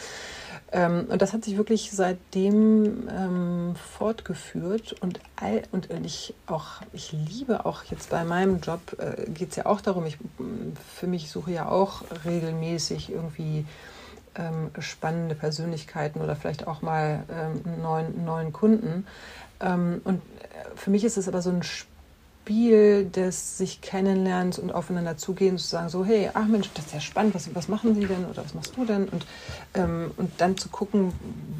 Ähm, und das hat sich wirklich seitdem ähm, fortgeführt. Und, all, und ich, auch, ich liebe auch jetzt bei meinem Job, äh, geht es ja auch darum, ich für mich suche ja auch regelmäßig irgendwie ähm, spannende Persönlichkeiten oder vielleicht auch mal ähm, neuen, neuen Kunden. Ähm, und für mich ist es aber so ein Spiel des sich kennenlernens und aufeinander zugehen, zu sagen so, hey, ach Mensch, das ist ja spannend, was, was machen Sie denn oder was machst du denn? Und, ähm, und dann zu gucken,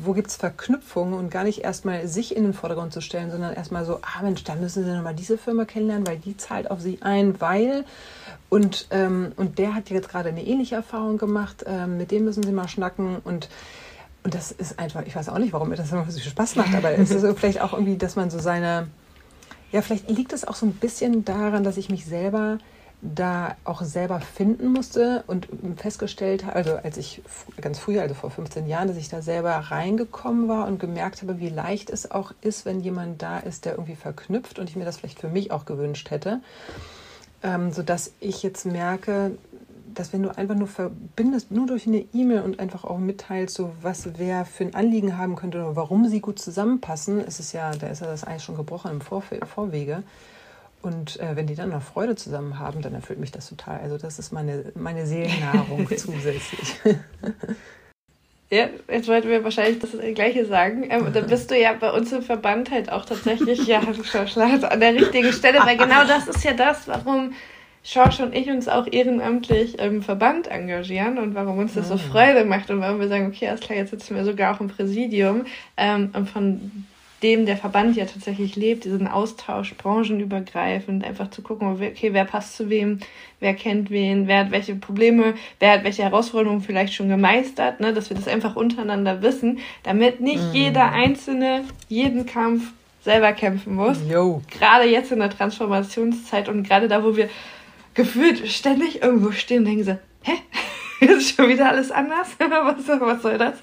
wo gibt es Verknüpfungen und gar nicht erstmal sich in den Vordergrund zu stellen, sondern erstmal so, ah Mensch, dann müssen Sie nochmal diese Firma kennenlernen, weil die zahlt auf Sie ein, weil und, ähm, und der hat jetzt gerade eine ähnliche Erfahrung gemacht. Ähm, mit dem müssen Sie mal schnacken. Und, und das ist einfach, ich weiß auch nicht, warum mir das immer so viel Spaß macht, aber es ist vielleicht auch irgendwie, dass man so seine, ja, vielleicht liegt es auch so ein bisschen daran, dass ich mich selber da auch selber finden musste und festgestellt habe, also als ich ganz früh, also vor 15 Jahren, dass ich da selber reingekommen war und gemerkt habe, wie leicht es auch ist, wenn jemand da ist, der irgendwie verknüpft und ich mir das vielleicht für mich auch gewünscht hätte ähm, sodass ich jetzt merke, dass wenn du einfach nur verbindest, nur durch eine E-Mail und einfach auch mitteilst, so was wer für ein Anliegen haben könnte oder warum sie gut zusammenpassen, ist es ja, da ist ja das Eis schon gebrochen im Vor Vorwege. Und äh, wenn die dann noch Freude zusammen haben, dann erfüllt mich das total. Also das ist meine, meine Seelennahrung zusätzlich. Ja, jetzt wollten wir wahrscheinlich das Gleiche sagen. Ähm, da bist du ja bei uns im Verband halt auch tatsächlich ja, an der richtigen Stelle, weil genau das ist ja das, warum Schorsch und ich uns auch ehrenamtlich im Verband engagieren und warum uns das so ah. Freude macht und warum wir sagen, okay, alles klar, jetzt sitzen wir sogar auch im Präsidium. Ähm, und von dem der Verband ja tatsächlich lebt, diesen Austausch branchenübergreifend, einfach zu gucken, okay, wer passt zu wem, wer kennt wen, wer hat welche Probleme, wer hat welche Herausforderungen vielleicht schon gemeistert, ne, dass wir das einfach untereinander wissen, damit nicht mm. jeder Einzelne jeden Kampf selber kämpfen muss. Yo. Gerade jetzt in der Transformationszeit und gerade da, wo wir gefühlt ständig irgendwo stehen und denken so, hä? ist schon wieder alles anders? was, was soll das?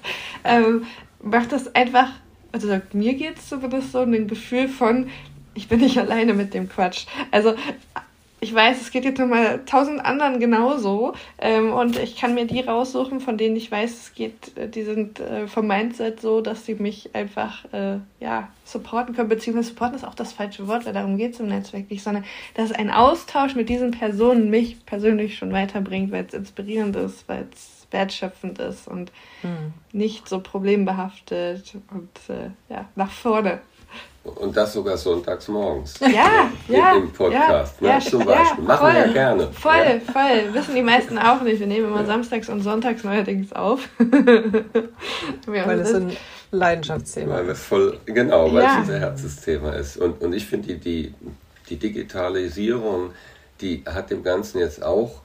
Ähm, macht das einfach also mir geht es zumindest so ein Gefühl von, ich bin nicht alleine mit dem Quatsch. Also ich weiß, es geht jetzt nochmal tausend anderen genauso ähm, und ich kann mir die raussuchen, von denen ich weiß, es geht, äh, die sind äh, vom Mindset so, dass sie mich einfach äh, ja supporten können, beziehungsweise supporten ist auch das falsche Wort, weil darum geht es im Netzwerk nicht, sondern dass ein Austausch mit diesen Personen mich persönlich schon weiterbringt, weil es inspirierend ist, weil es wertschöpfend ist und mhm. nicht so problembehaftet und äh, ja, nach vorne. Und das sogar sonntags morgens. Ja, ja. Im Podcast, ja, ne? zum Beispiel. Ja, Machen wir gerne. Voll, ja. voll. Wissen die meisten auch nicht. Wir nehmen immer samstags und sonntags neuerdings auf. weil es ein Leidenschaftsthema ist. Weil es voll, genau, weil es unser Herzensthema ist. Und, und ich finde, die, die, die Digitalisierung, die hat dem Ganzen jetzt auch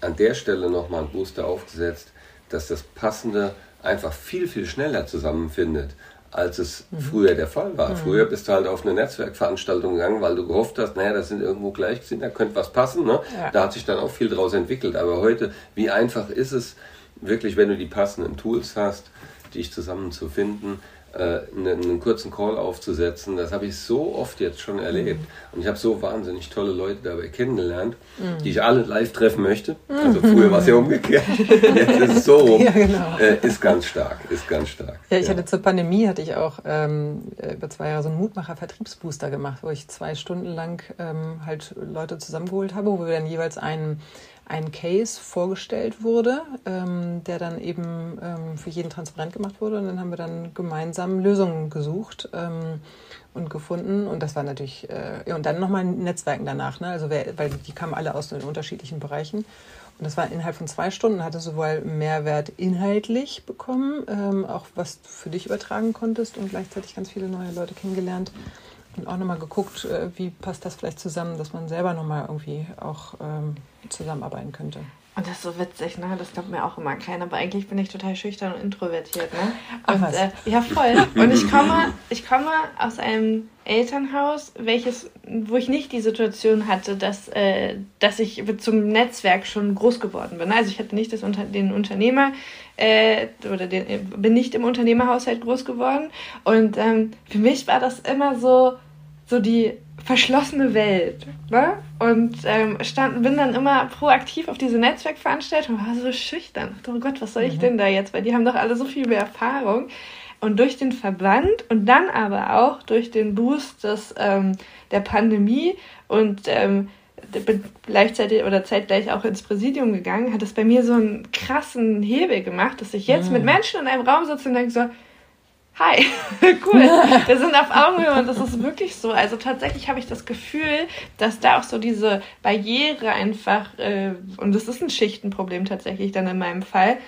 an der Stelle nochmal einen Booster aufgesetzt, dass das Passende einfach viel, viel schneller zusammenfindet, als es mhm. früher der Fall war. Mhm. Früher bist du halt auf eine Netzwerkveranstaltung gegangen, weil du gehofft hast, naja, das sind irgendwo Gleichgesinnte, da könnte was passen. Ne? Ja. Da hat sich dann auch viel draus entwickelt. Aber heute, wie einfach ist es wirklich, wenn du die passenden Tools hast, dich zusammenzufinden, einen, einen, kurzen Call aufzusetzen. Das habe ich so oft jetzt schon erlebt. Mhm. Und ich habe so wahnsinnig tolle Leute dabei kennengelernt, mhm. die ich alle live treffen möchte. Also früher war es ja umgekehrt. Jetzt ist es so rum. Ja, genau. äh, ist ganz stark, ist ganz stark. Ja, ich ja. hatte zur Pandemie hatte ich auch ähm, über zwei Jahre so einen Mutmacher-Vertriebsbooster gemacht, wo ich zwei Stunden lang ähm, halt Leute zusammengeholt habe, wo wir dann jeweils einen ein Case vorgestellt wurde, ähm, der dann eben ähm, für jeden transparent gemacht wurde. Und dann haben wir dann gemeinsam Lösungen gesucht ähm, und gefunden. Und das war natürlich, äh, ja, und dann nochmal Netzwerken danach, ne? also wer, weil die kamen alle aus den unterschiedlichen Bereichen. Und das war innerhalb von zwei Stunden, hatte sowohl Mehrwert inhaltlich bekommen, ähm, auch was du für dich übertragen konntest und gleichzeitig ganz viele neue Leute kennengelernt auch nochmal geguckt, äh, wie passt das vielleicht zusammen, dass man selber nochmal irgendwie auch ähm, zusammenarbeiten könnte. Und das ist so witzig, ne? Das glaubt mir auch immer keiner. Aber eigentlich bin ich total schüchtern und introvertiert, ne? Und, Ach, äh, ja, voll. Und ich komme, ich komme aus einem Elternhaus, welches, wo ich nicht die Situation hatte, dass, äh, dass ich zum Netzwerk schon groß geworden bin. Also ich hatte nicht das Unter den Unternehmer äh, oder den, bin nicht im Unternehmerhaushalt groß geworden. Und ähm, für mich war das immer so, so die verschlossene Welt. Ne? Und ähm, stand, bin dann immer proaktiv auf diese Netzwerkveranstaltung, war so schüchtern. Oh Gott, was soll ich mhm. denn da jetzt? Weil die haben doch alle so viel mehr Erfahrung. Und durch den Verband und dann aber auch durch den Boost des, ähm, der Pandemie und ähm, bin gleichzeitig oder zeitgleich auch ins Präsidium gegangen, hat es bei mir so einen krassen Hebel gemacht, dass ich jetzt mhm. mit Menschen in einem Raum sitze und denke so, hi, cool, wir sind auf Augenhöhe und das ist wirklich so. Also tatsächlich habe ich das Gefühl, dass da auch so diese Barriere einfach, äh, und das ist ein Schichtenproblem tatsächlich dann in meinem Fall,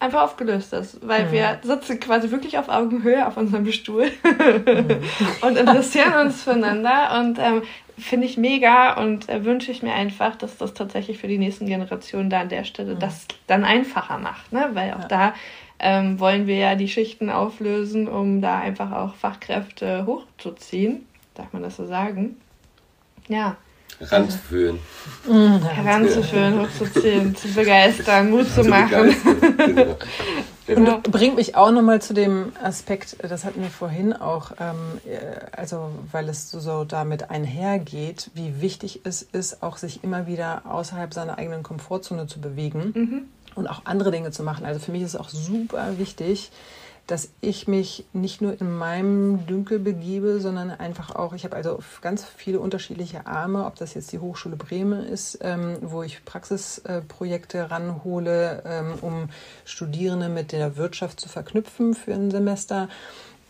einfach aufgelöst ist, weil mhm. wir sitzen quasi wirklich auf Augenhöhe auf unserem Stuhl mhm. und interessieren uns füreinander und ähm, finde ich mega und äh, wünsche ich mir einfach, dass das tatsächlich für die nächsten Generationen da an der Stelle mhm. das dann einfacher macht, ne? weil auch ja. da ähm, wollen wir ja die Schichten auflösen, um da einfach auch Fachkräfte hochzuziehen. Darf man das so sagen? Ja. Heranzuführen. Mhm. Heranzuführen, hochzuziehen, zu begeistern, Mut zu, zu machen. Genau. Genau. Und bringt mich auch nochmal zu dem Aspekt, das hatten wir vorhin auch, ähm, äh, also weil es so damit einhergeht, wie wichtig es ist, auch sich immer wieder außerhalb seiner eigenen Komfortzone zu bewegen. Mhm und auch andere Dinge zu machen. Also für mich ist es auch super wichtig, dass ich mich nicht nur in meinem Dünkel begebe, sondern einfach auch, ich habe also ganz viele unterschiedliche Arme, ob das jetzt die Hochschule Bremen ist, ähm, wo ich Praxisprojekte äh, ranhole, ähm, um Studierende mit der Wirtschaft zu verknüpfen für ein Semester.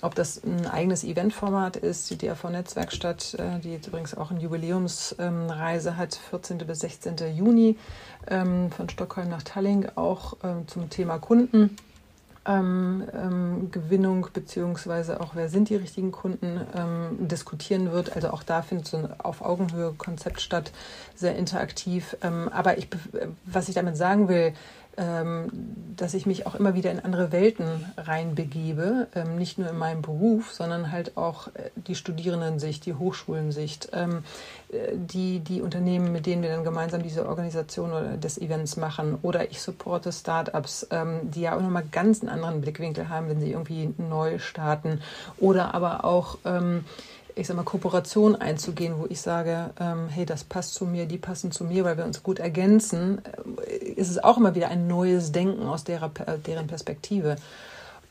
Ob das ein eigenes Eventformat ist, die DRV-Netzwerkstatt, äh, die jetzt übrigens auch eine Jubiläumsreise hat, 14. bis 16. Juni ähm, von Stockholm nach Tallinn, auch ähm, zum Thema Kunden. Ähm, ähm, Gewinnung beziehungsweise auch wer sind die richtigen Kunden ähm, diskutieren wird. Also auch da findet so ein auf Augenhöhe Konzept statt, sehr interaktiv. Ähm, aber ich, was ich damit sagen will, dass ich mich auch immer wieder in andere Welten reinbegebe, ähm, nicht nur in meinem Beruf, sondern halt auch äh, die Studierendensicht, die Hochschulensicht, ähm, äh, die, die Unternehmen, mit denen wir dann gemeinsam diese Organisation oder des Events machen. Oder ich supporte Startups, die ja auch nochmal ganz einen anderen Blickwinkel haben, wenn sie irgendwie neu starten. Oder aber auch ich sag mal, Kooperation einzugehen, wo ich sage, ähm, hey, das passt zu mir, die passen zu mir, weil wir uns gut ergänzen, äh, ist es auch immer wieder ein neues Denken aus derer, deren Perspektive.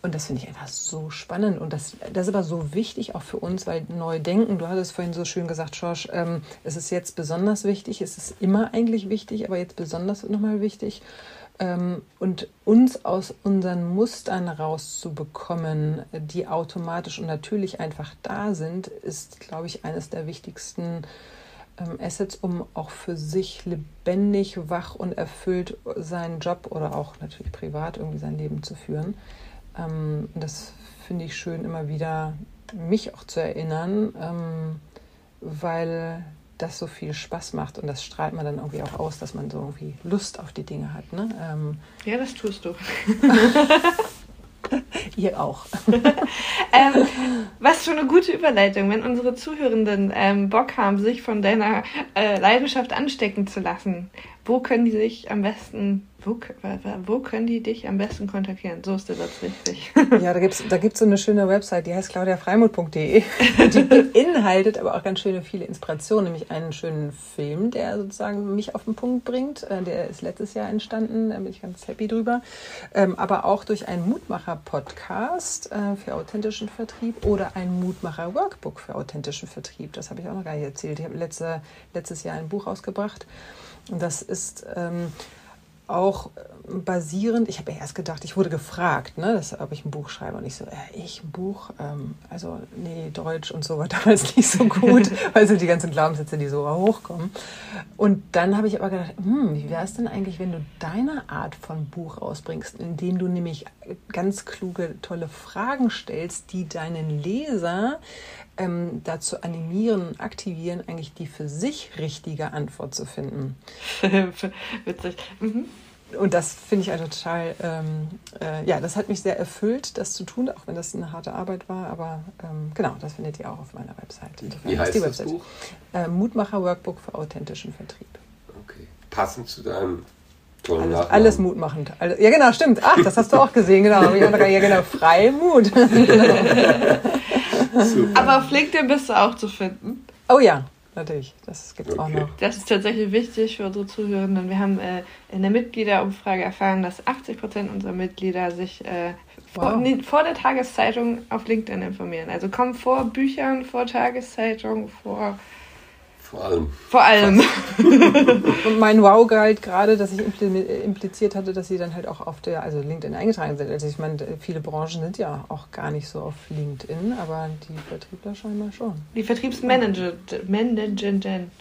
Und das finde ich einfach so spannend. Und das, das ist aber so wichtig auch für uns, weil neu denken, du hattest vorhin so schön gesagt, Schorsch, ähm, es ist jetzt besonders wichtig, es ist immer eigentlich wichtig, aber jetzt besonders nochmal wichtig. Ähm, und uns aus unseren Mustern rauszubekommen, die automatisch und natürlich einfach da sind, ist, glaube ich, eines der wichtigsten ähm, Assets, um auch für sich lebendig, wach und erfüllt seinen Job oder auch natürlich privat irgendwie sein Leben zu führen. Ähm, das finde ich schön, immer wieder mich auch zu erinnern, weil das so viel Spaß macht und das strahlt man dann irgendwie auch aus, dass man so irgendwie Lust auf die Dinge hat. Ne? Ähm, ja, das tust du. Ihr auch. ähm, was für eine gute Überleitung, wenn unsere Zuhörenden ähm, Bock haben, sich von deiner äh, Leidenschaft anstecken zu lassen. Wo können die sich am besten wo, wo können die dich am besten kontaktieren? So ist der Satz richtig. Ja, da gibt es da gibt's so eine schöne Website, die heißt claudiafreimut.de. Die beinhaltet aber auch ganz schöne viele Inspirationen, nämlich einen schönen Film, der sozusagen mich auf den Punkt bringt. Äh, der ist letztes Jahr entstanden, da bin ich ganz happy drüber. Ähm, aber auch durch einen Mutmacher-Podcast äh, für authentischen Vertrieb oder ein Mutmacher-Workbook für authentischen Vertrieb. Das habe ich auch noch gar nicht erzählt. Ich habe letzte, letztes Jahr ein Buch rausgebracht. Und das ist... Auch basierend, ich habe ja erst gedacht, ich wurde gefragt, ne, dass, ob ich ein Buch schreibe. Und ich so, äh, ich ein Buch? Ähm, also, nee, Deutsch und so war damals nicht so gut, weil so die ganzen Glaubenssätze, die so hochkommen. Und dann habe ich aber gedacht, hm, wie wäre es denn eigentlich, wenn du deine Art von Buch rausbringst, indem du nämlich ganz kluge, tolle Fragen stellst, die deinen Leser ähm, dazu animieren, aktivieren, eigentlich die für sich richtige Antwort zu finden. Witzig. Mhm. Und das finde ich also total, ähm, äh, ja, das hat mich sehr erfüllt, das zu tun, auch wenn das eine harte Arbeit war. Aber ähm, genau, das findet ihr auch auf meiner Website. Insofern Wie heißt die Website. das Buch? Äh, Mutmacher Workbook für authentischen Vertrieb. Okay, passend zu deinem tollen alles, alles mutmachend. ja, genau, stimmt. Ach, das hast du auch gesehen, genau. Ja, genau, Freimut. Aber auf LinkedIn bist du auch zu finden. Oh ja, natürlich. Das gibt es okay. auch noch. Das ist tatsächlich wichtig für unsere Zuhörenden. Wir haben äh, in der Mitgliederumfrage erfahren, dass 80 Prozent unserer Mitglieder sich äh, wow. vor, vor, der Tageszeitung auf LinkedIn informieren. Also kommen vor Büchern, vor Tageszeitung, vor vor allem. Vor allem. Und mein Wow galt gerade, dass ich impliziert hatte, dass sie dann halt auch auf der, also LinkedIn eingetragen sind. Also ich meine, viele Branchen sind ja auch gar nicht so auf LinkedIn, aber die Vertriebler scheinbar schon. Die Vertriebsmanager, Managenden.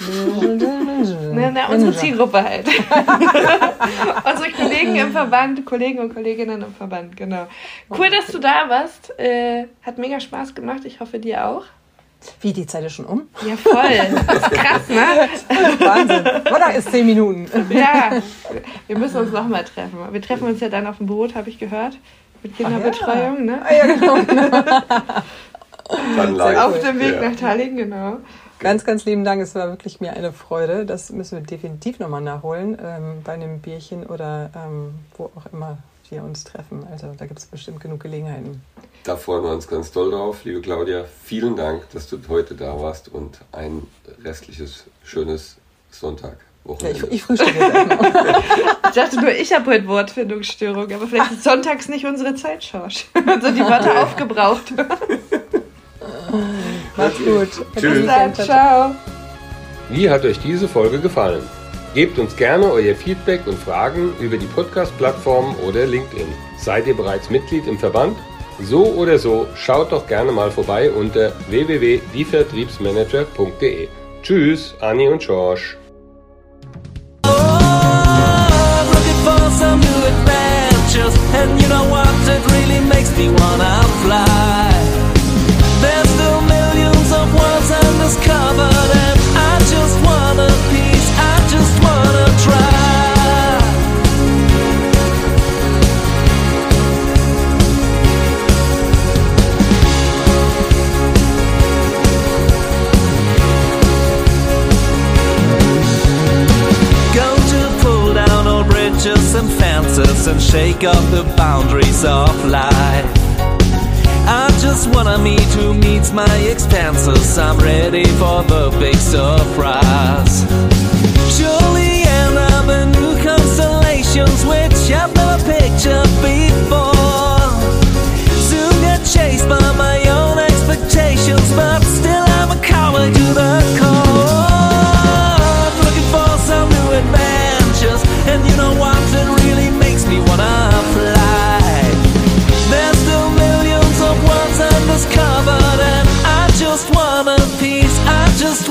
na, na, unsere Zielgruppe halt. unsere Kollegen im Verband, Kollegen und Kolleginnen im Verband, genau. Cool, dass du da warst. Äh, hat mega Spaß gemacht. Ich hoffe, dir auch. Wie, die Zeit ist schon um? Ja, voll. Das ist krass, ne? Wahnsinn. Oder ist zehn Minuten? Ja, wir müssen uns nochmal treffen. Wir treffen uns ja dann auf dem Boot, habe ich gehört. Mit Kinderbetreuung, ne? Ah, ja, genau. Auf dem Weg ja. nach Tallinn, genau. Ganz, ganz lieben Dank. Es war wirklich mir eine Freude. Das müssen wir definitiv nochmal nachholen. Ähm, bei einem Bierchen oder ähm, wo auch immer wir uns treffen. Also da gibt es bestimmt genug Gelegenheiten. Da freuen wir uns ganz doll drauf, liebe Claudia. Vielen Dank, dass du heute da warst und ein restliches schönes Sonntag. Ja, ich, ich frühstücke jetzt Ich dachte nur, ich habe heute Wortfindungsstörung, aber vielleicht ist sonntags nicht unsere Zeit, Schorsch. Also die Wörter aufgebraucht. Macht's gut. Tschüss. Bis dann, ciao. Wie hat euch diese Folge gefallen? Gebt uns gerne euer Feedback und Fragen über die Podcast-Plattform oder LinkedIn. Seid ihr bereits Mitglied im Verband? So oder so, schaut doch gerne mal vorbei unter www.dievertriebsmanager.de. Tschüss, Anni und George. And you know what, it really makes me wanna fly. There's still millions of worlds undiscovered, and shake off the boundaries of life. I just wanna meet who meets my expenses. I'm ready for the big surprise. Surely and up new constellations, which I've never pictured before. Soon get chased by my own expectations, but still I'm a coward to the core. Looking for some new adventures, and you know what? me wanna fly. There's still millions of worlds undiscovered, and I just want a piece. I just